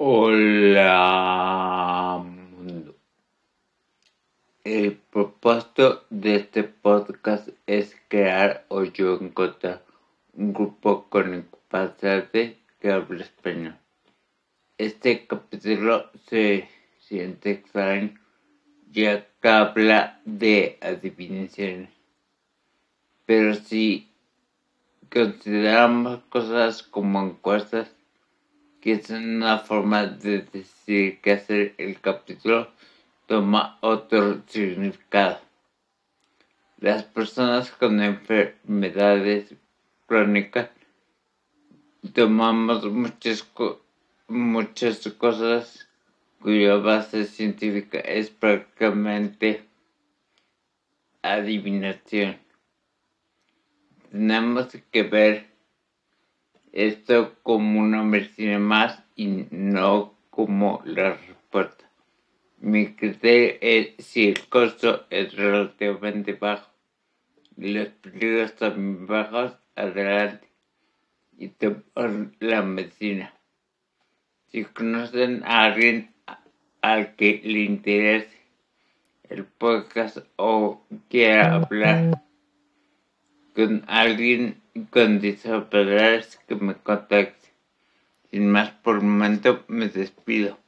Hola mundo. El propósito de este podcast es crear o yo encontrar un grupo con capacidad que hable español. Este capítulo se siente extraño ya que habla de adivinaciones. Pero si consideramos cosas como encuestas, que es una forma de decir que hacer el capítulo toma otro significado. Las personas con enfermedades crónicas tomamos muchas, muchas cosas cuya base científica es prácticamente adivinación. Tenemos que ver esto como una medicina más y no como la respuesta. Mi criterio es si el costo es relativamente bajo y los peligros también bajos, adelante y tomar la medicina. Si conocen a alguien al que le interese el podcast o quiera hablar con alguien con discapacidades que me contacte. Sin más por el momento me despido.